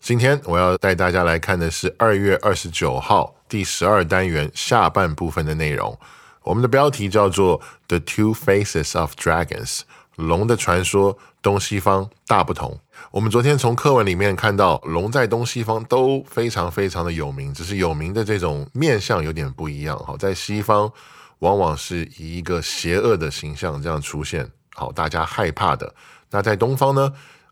今天我要带大家来看的是二月二十九号第十二单元下半部分的内容。我们的标题叫做 The Two Faces of Dragons，龙的传说，东西方大不同。我们昨天从课文里面看到，龙在东西方都非常非常的有名，只是有名的这种面相有点不一样。好，在西方。往往是以一个邪恶的形象这样出现，好，大家害怕的。那在东方呢，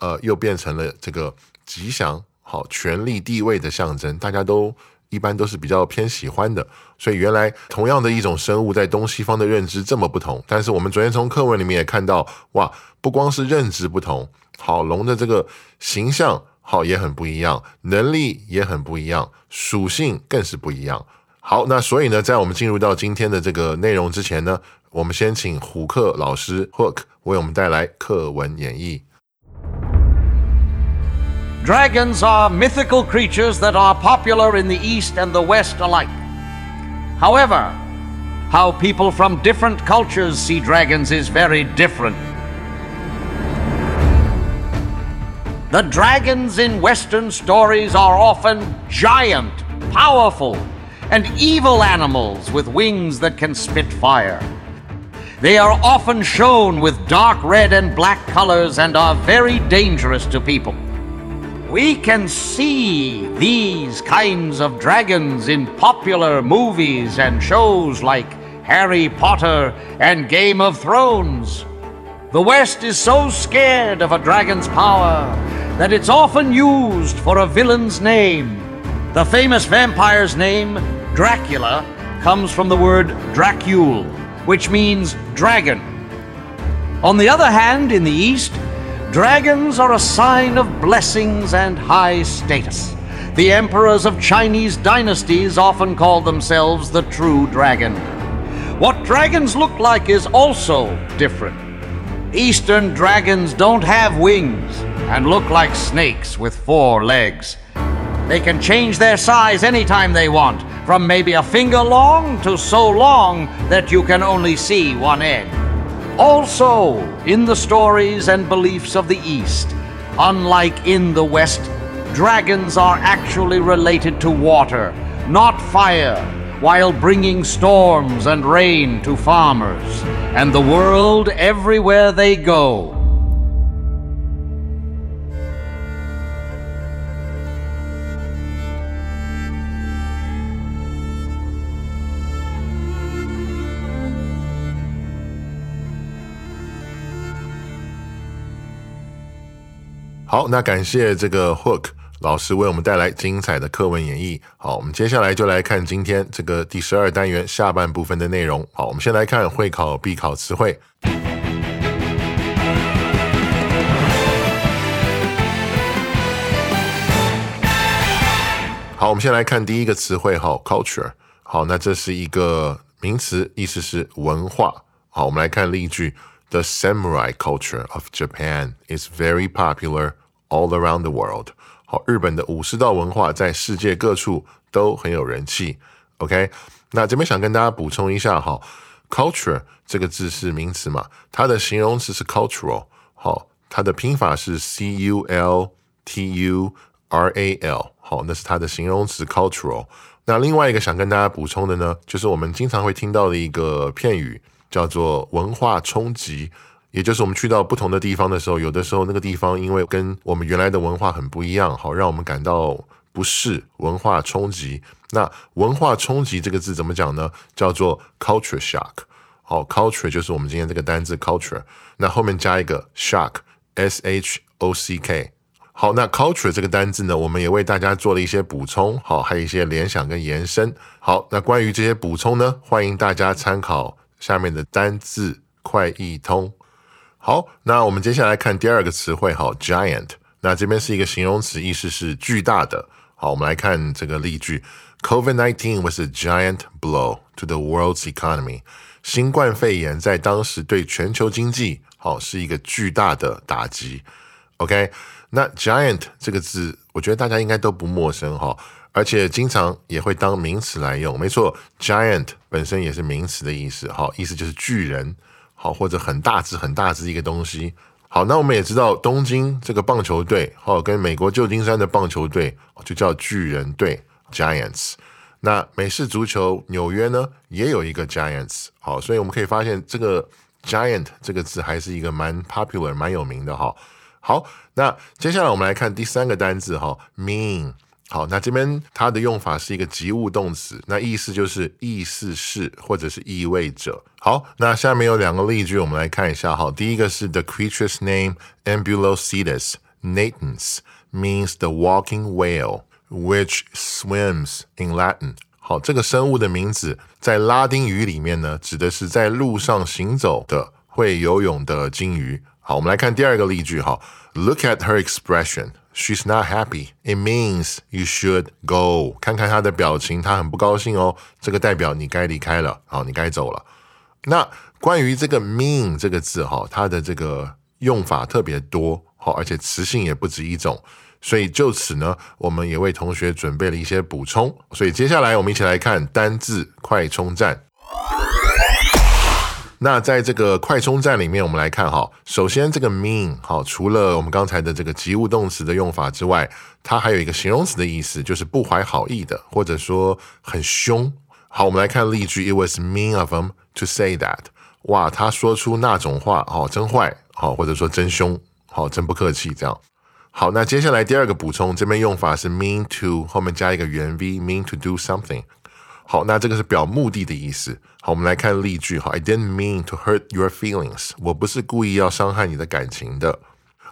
呃，又变成了这个吉祥、好权力地位的象征，大家都一般都是比较偏喜欢的。所以原来同样的一种生物，在东西方的认知这么不同。但是我们昨天从课文里面也看到，哇，不光是认知不同，好龙的这个形象好也很不一样，能力也很不一样，属性更是不一样。好，那所以呢，在我们进入到今天的这个内容之前呢，我们先请虎克老师 Hook 为我们带来课文演绎。Dragons are mythical creatures that are popular in the East and the West alike. However, how people from different cultures see dragons is very different. The dragons in Western stories are often giant, powerful, and evil animals with wings that can spit fire. They are often shown with dark red and black colors and are very dangerous to people. We can see these kinds of dragons in popular movies and shows like Harry Potter and Game of Thrones. The West is so scared of a dragon's power that it's often used for a villain's name. The famous vampire's name Dracula comes from the word Dracule, which means dragon. On the other hand, in the East, dragons are a sign of blessings and high status. The emperors of Chinese dynasties often call themselves the true dragon. What dragons look like is also different. Eastern dragons don't have wings and look like snakes with four legs. They can change their size anytime they want, from maybe a finger long to so long that you can only see one end. Also, in the stories and beliefs of the East, unlike in the West, dragons are actually related to water, not fire, while bringing storms and rain to farmers and the world everywhere they go. 好，那感谢这个 Hook 老师为我们带来精彩的课文演绎。好，我们接下来就来看今天这个第十二单元下半部分的内容。好，我们先来看会考必考词汇。好，我们先来看第一个词汇，哈，culture。好，那这是一个名词，意思是文化。好，我们来看例句 ：The samurai culture of Japan is very popular. All around the world，好，日本的武士道文化在世界各处都很有人气。OK，那这边想跟大家补充一下哈，culture 这个字是名词嘛，它的形容词是 cultural，好，它的拼法是 C U L T U R A L，好，那是它的形容词 cultural。那另外一个想跟大家补充的呢，就是我们经常会听到的一个片语， 叫做文化冲击。也就是我们去到不同的地方的时候，有的时候那个地方因为跟我们原来的文化很不一样，好让我们感到不适、文化冲击。那文化冲击这个字怎么讲呢？叫做 culture shock。好，culture 就是我们今天这个单字 culture，那后面加一个 shock，s h o c k。好，那 culture 这个单字呢，我们也为大家做了一些补充，好，还有一些联想跟延伸。好，那关于这些补充呢，欢迎大家参考下面的单字快译通。好，那我们接下来看第二个词汇，好，giant。那这边是一个形容词，意思是巨大的。好，我们来看这个例句：COVID-19 was a giant blow to the world's economy。新冠肺炎在当时对全球经济，好是一个巨大的打击。OK。那 giant 这个字，我觉得大家应该都不陌生哈，而且经常也会当名词来用。没错，giant 本身也是名词的意思，哈，意思就是巨人，好或者很大只、很大只一个东西。好，那我们也知道东京这个棒球队，好跟美国旧金山的棒球队就叫巨人队 （Giants）。那美式足球纽约呢，也有一个 Giants。好，所以我们可以发现这个 giant 这个字还是一个蛮 popular、蛮有名的哈。好，那接下来我们来看第三个单字哈，mean。好，那这边它的用法是一个及物动词，那意思就是意思是或者是意味着。好，那下面有两个例句，我们来看一下哈。第一个是 The creature's name Ambulocetus natans means the walking whale which swims in Latin。好，这个生物的名字在拉丁语里面呢，指的是在路上行走的会游泳的鲸鱼。好，我们来看第二个例句哈。Look at her expression. She's not happy. It means you should go. 看看她的表情，她很不高兴哦。这个代表你该离开了，好，你该走了。那关于这个 mean 这个字哈，它的这个用法特别多，好，而且词性也不止一种。所以就此呢，我们也为同学准备了一些补充。所以接下来我们一起来看单字快充站。那在这个快充站里面，我们来看哈，首先这个 mean 好，除了我们刚才的这个及物动词的用法之外，它还有一个形容词的意思，就是不怀好意的，或者说很凶。好，我们来看例句，It was mean of him to say that。哇，他说出那种话，哦，真坏，好，或者说真凶，好，真不客气，这样。好，那接下来第二个补充，这边用法是 mean to 后面加一个原 v，mean to do something。好，那这个是表目的的意思。好，我们来看例句。好，I didn't mean to hurt your feelings。我不是故意要伤害你的感情的。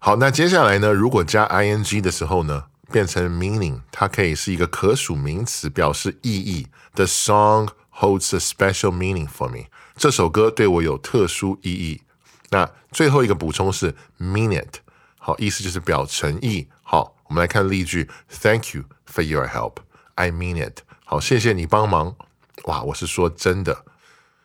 好，那接下来呢？如果加 ing 的时候呢，变成 meaning，它可以是一个可数名词，表示意义。The song holds a special meaning for me。这首歌对我有特殊意义。那最后一个补充是 mean it。好，意思就是表诚意。好，我们来看例句。Thank you for your help. I mean it. 好，谢谢你帮忙。哇，我是说真的。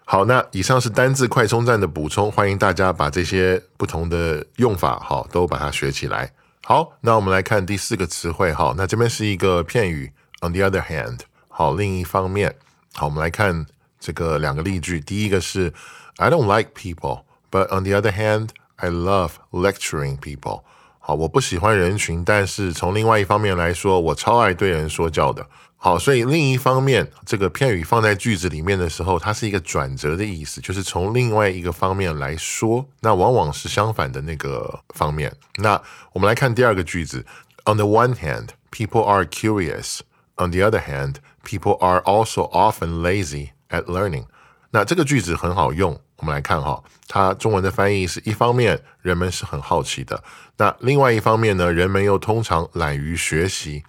好，那以上是单字快充站的补充，欢迎大家把这些不同的用法，好，都把它学起来。好，那我们来看第四个词汇。好，那这边是一个片语。On the other hand，好，另一方面，好，我们来看这个两个例句。第一个是 I don't like people，but on the other hand，I love lecturing people。好，我不喜欢人群，但是从另外一方面来说，我超爱对人说教的。好，所以另一方面，这个片语放在句子里面的时候，它是一个转折的意思，就是从另外一个方面来说，那往往是相反的那个方面。那我们来看第二个句子：On the one hand, people are curious; on the other hand, people are also often lazy at learning。那这个句子很好用，我们来看哈，它中文的翻译是一方面人们是很好奇的，那另外一方面呢，人们又通常懒于学习。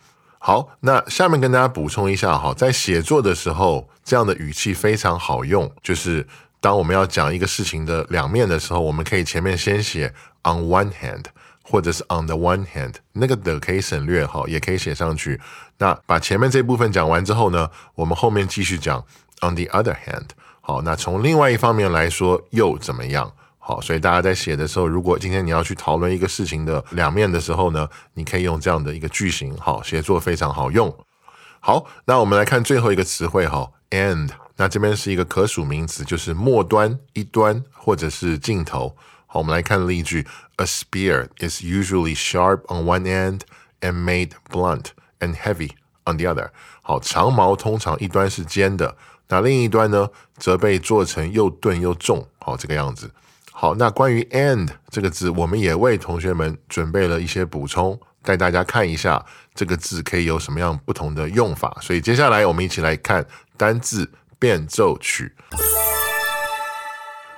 好，那下面跟大家补充一下哈，在写作的时候，这样的语气非常好用，就是当我们要讲一个事情的两面的时候，我们可以前面先写 on one hand，或者是 on the one hand，那个的可以省略哈，也可以写上去。那把前面这部分讲完之后呢，我们后面继续讲 on the other hand。好，那从另外一方面来说又怎么样？好，所以大家在写的时候，如果今天你要去讨论一个事情的两面的时候呢，你可以用这样的一个句型，好，写作非常好用。好，那我们来看最后一个词汇哈，end。那这边是一个可数名词，就是末端、一端或者是尽头。好，我们来看例句：A spear is usually sharp on one end and made blunt and heavy on the other。好，长矛通常一端是尖的，那另一端呢，则被做成又钝又重。好，这个样子。好，那关于 and 这个字，我们也为同学们准备了一些补充。带大家看一下这个字可以有什么样不同的用法。所以接下来我们一起来看单字变奏曲。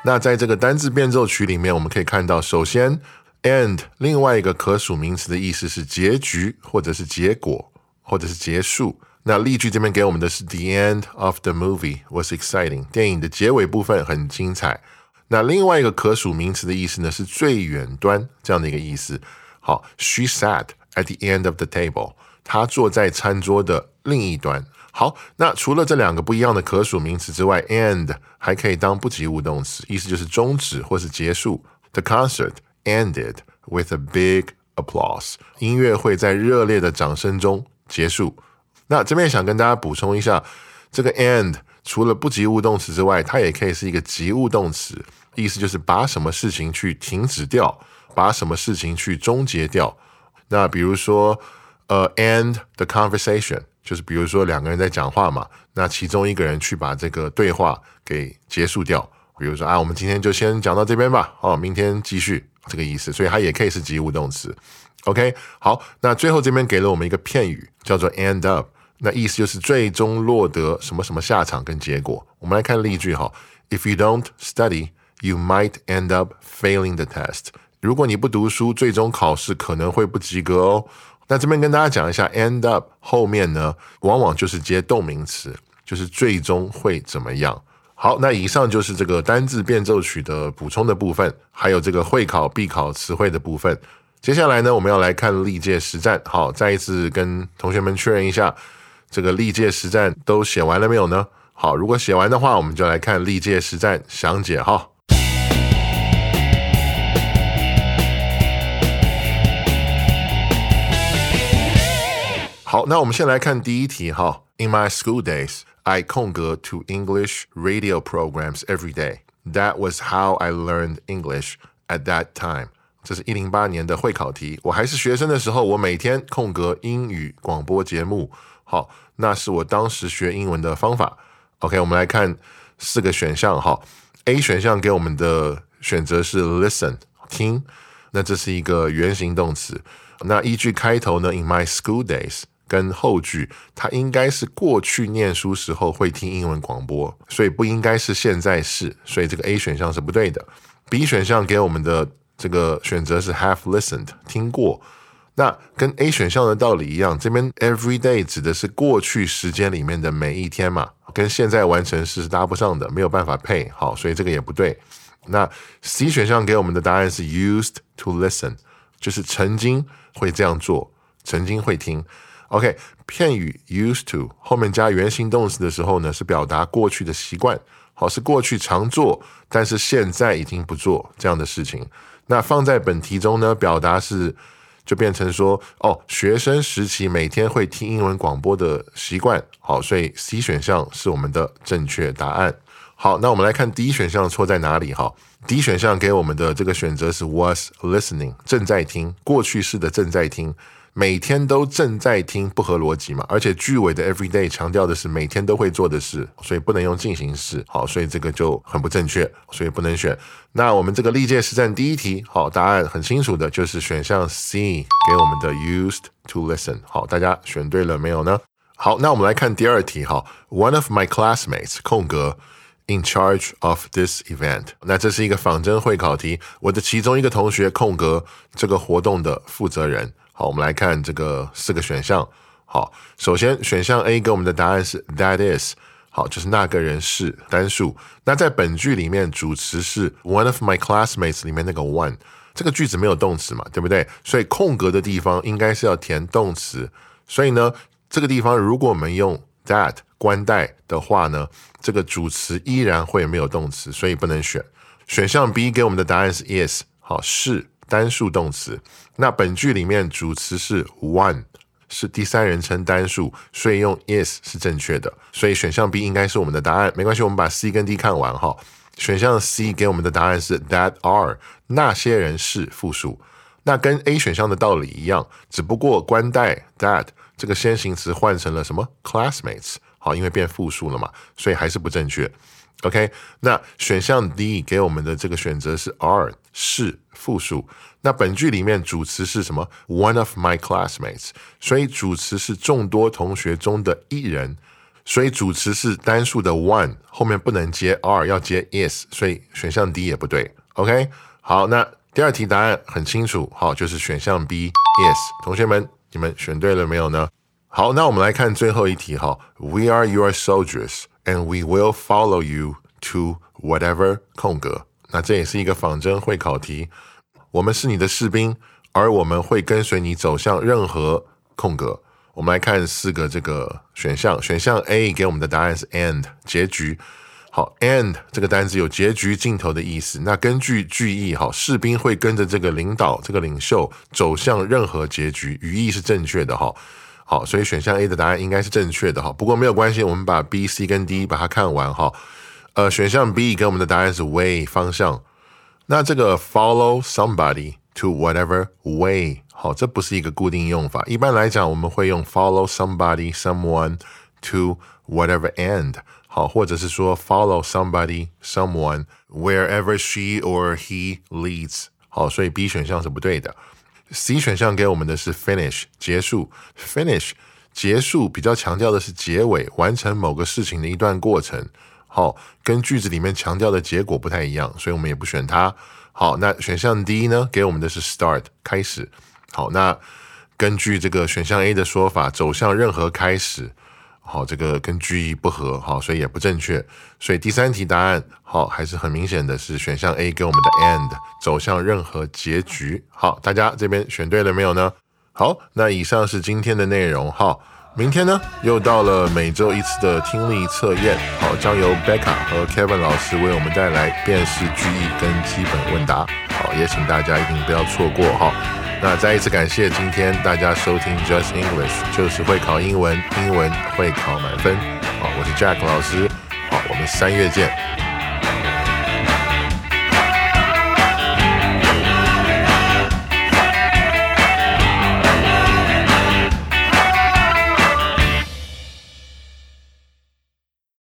那在这个单字变奏曲里面，我们可以看到，首先 end 另外一个可数名词的意思是结局，或者是结果，或者是结束。那例句这边给我们的是 The end of the movie was exciting，电影的结尾部分很精彩。那另外一个可数名词的意思呢，是最远端这样的一个意思。好，She sat at the end of the table，她坐在餐桌的另一端。好，那除了这两个不一样的可数名词之外，end 还可以当不及物动词，意思就是终止或是结束。The concert ended with a big applause。音乐会在热烈的掌声中结束。那这边想跟大家补充一下，这个 end 除了不及物动词之外，它也可以是一个及物动词，意思就是把什么事情去停止掉，把什么事情去终结掉。那比如说，呃，end the conversation。就是比如说两个人在讲话嘛，那其中一个人去把这个对话给结束掉。比如说啊，我们今天就先讲到这边吧，哦，明天继续这个意思。所以它也可以是及物动词。OK，好，那最后这边给了我们一个片语，叫做 end up，那意思就是最终落得什么什么下场跟结果。我们来看例句哈，If you don't study, you might end up failing the test。如果你不读书，最终考试可能会不及格哦。那这边跟大家讲一下，end up 后面呢，往往就是接动名词，就是最终会怎么样。好，那以上就是这个单字变奏曲的补充的部分，还有这个会考必考词汇的部分。接下来呢，我们要来看历届实战。好，再一次跟同学们确认一下，这个历届实战都写完了没有呢？好，如果写完的话，我们就来看历届实战详解哈。那我们先来看第一题哈。In my school days, I 空格 to English radio programs every day. That was how I learned English at that time. 这是一零八年的会考题。我还是学生的时候，我每天空格英语广播节目。好，那是我当时学英文的方法。OK，我们来看四个选项哈。A 选项给我们的选择是 listen 听，那这是一个原形动词。那依据开头呢，In my school days。 跟后句，它应该是过去念书时候会听英文广播，所以不应该是现在是，所以这个 A 选项是不对的。B 选项给我们的这个选择是 have listened 听过，那跟 A 选项的道理一样，这边 every day 指的是过去时间里面的每一天嘛，跟现在完成时是搭不上的，没有办法配好，所以这个也不对。那 C 选项给我们的答案是 used to listen，就是曾经会这样做，曾经会听。OK，片语 used to 后面加原形动词的时候呢，是表达过去的习惯，好是过去常做，但是现在已经不做这样的事情。那放在本题中呢，表达是就变成说，哦，学生时期每天会听英文广播的习惯，好，所以 C 选项是我们的正确答案。好，那我们来看第一选项错在哪里？哈，D 选项给我们的这个选择是 was listening，正在听，过去式的正在听。每天都正在听不合逻辑嘛，而且句尾的 every day 强调的是每天都会做的事，所以不能用进行式。好，所以这个就很不正确，所以不能选。那我们这个历届实战第一题，好，答案很清楚的，就是选项 C 给我们的 used to listen。好，大家选对了没有呢？好，那我们来看第二题。哈，One of my classmates 空格 in charge of this event。那这是一个仿真会考题，我的其中一个同学空格这个活动的负责人。好，我们来看这个四个选项。好，首先选项 A 给我们的答案是 That is，好，就是那个人是单数。那在本句里面，主词是 One of my classmates 里面那个 one，这个句子没有动词嘛，对不对？所以空格的地方应该是要填动词。所以呢，这个地方如果我们用 that 关带的话呢，这个主词依然会没有动词，所以不能选。选项 B 给我们的答案是 is，好是。单数动词，那本句里面主词是 one，是第三人称单数，所以用 is 是正确的，所以选项 B 应该是我们的答案。没关系，我们把 C 跟 D 看完哈。选项 C 给我们的答案是 that are 那些人是复数，那跟 A 选项的道理一样，只不过关代 that 这个先行词换成了什么 classmates，好，因为变复数了嘛，所以还是不正确。OK，那选项 D 给我们的这个选择是 are 是复数。那本句里面主词是什么？One of my classmates，所以主词是众多同学中的一人，所以主词是单数的 one，后面不能接 are，要接 is，所以选项 D 也不对。OK，好，那第二题答案很清楚，好，就是选项 B is。同学们，你们选对了没有呢？好，那我们来看最后一题哈。We are your soldiers and we will follow you to whatever 空格。那这也是一个仿真会考题。我们是你的士兵，而我们会跟随你走向任何空格。我们来看四个这个选项，选项 A 给我们的答案是 end 结局。好，end 这个单词有结局、尽头的意思。那根据句意，好，士兵会跟着这个领导、这个领袖走向任何结局，语义是正确的哈。好，所以选项 A 的答案应该是正确的哈。不过没有关系，我们把 B、C 跟 D 把它看完哈。呃，选项 B 给我们的答案是 way 方向。那这个 follow somebody to whatever way，好，这不是一个固定用法。一般来讲，我们会用 follow somebody someone to whatever end，好，或者是说 follow somebody someone wherever she or he leads，好，所以 B 选项是不对的。C 选项给我们的是 finish 结束，finish 结束比较强调的是结尾，完成某个事情的一段过程。好，跟句子里面强调的结果不太一样，所以我们也不选它。好，那选项 D 呢？给我们的是 start 开始。好，那根据这个选项 A 的说法，走向任何开始。好，这个跟句意不合，好，所以也不正确。所以第三题答案好，还是很明显的是选项 A 给我们的 end 走向任何结局。好，大家这边选对了没有呢？好，那以上是今天的内容。好。明天呢，又到了每周一次的听力测验，好，将由 Becca 和 Kevin 老师为我们带来辨识句意跟基本问答，好，也请大家一定不要错过哈。那再一次感谢今天大家收听 Just English，就是会考英文，英文会考满分，好，我是 Jack 老师，好，我们三月见。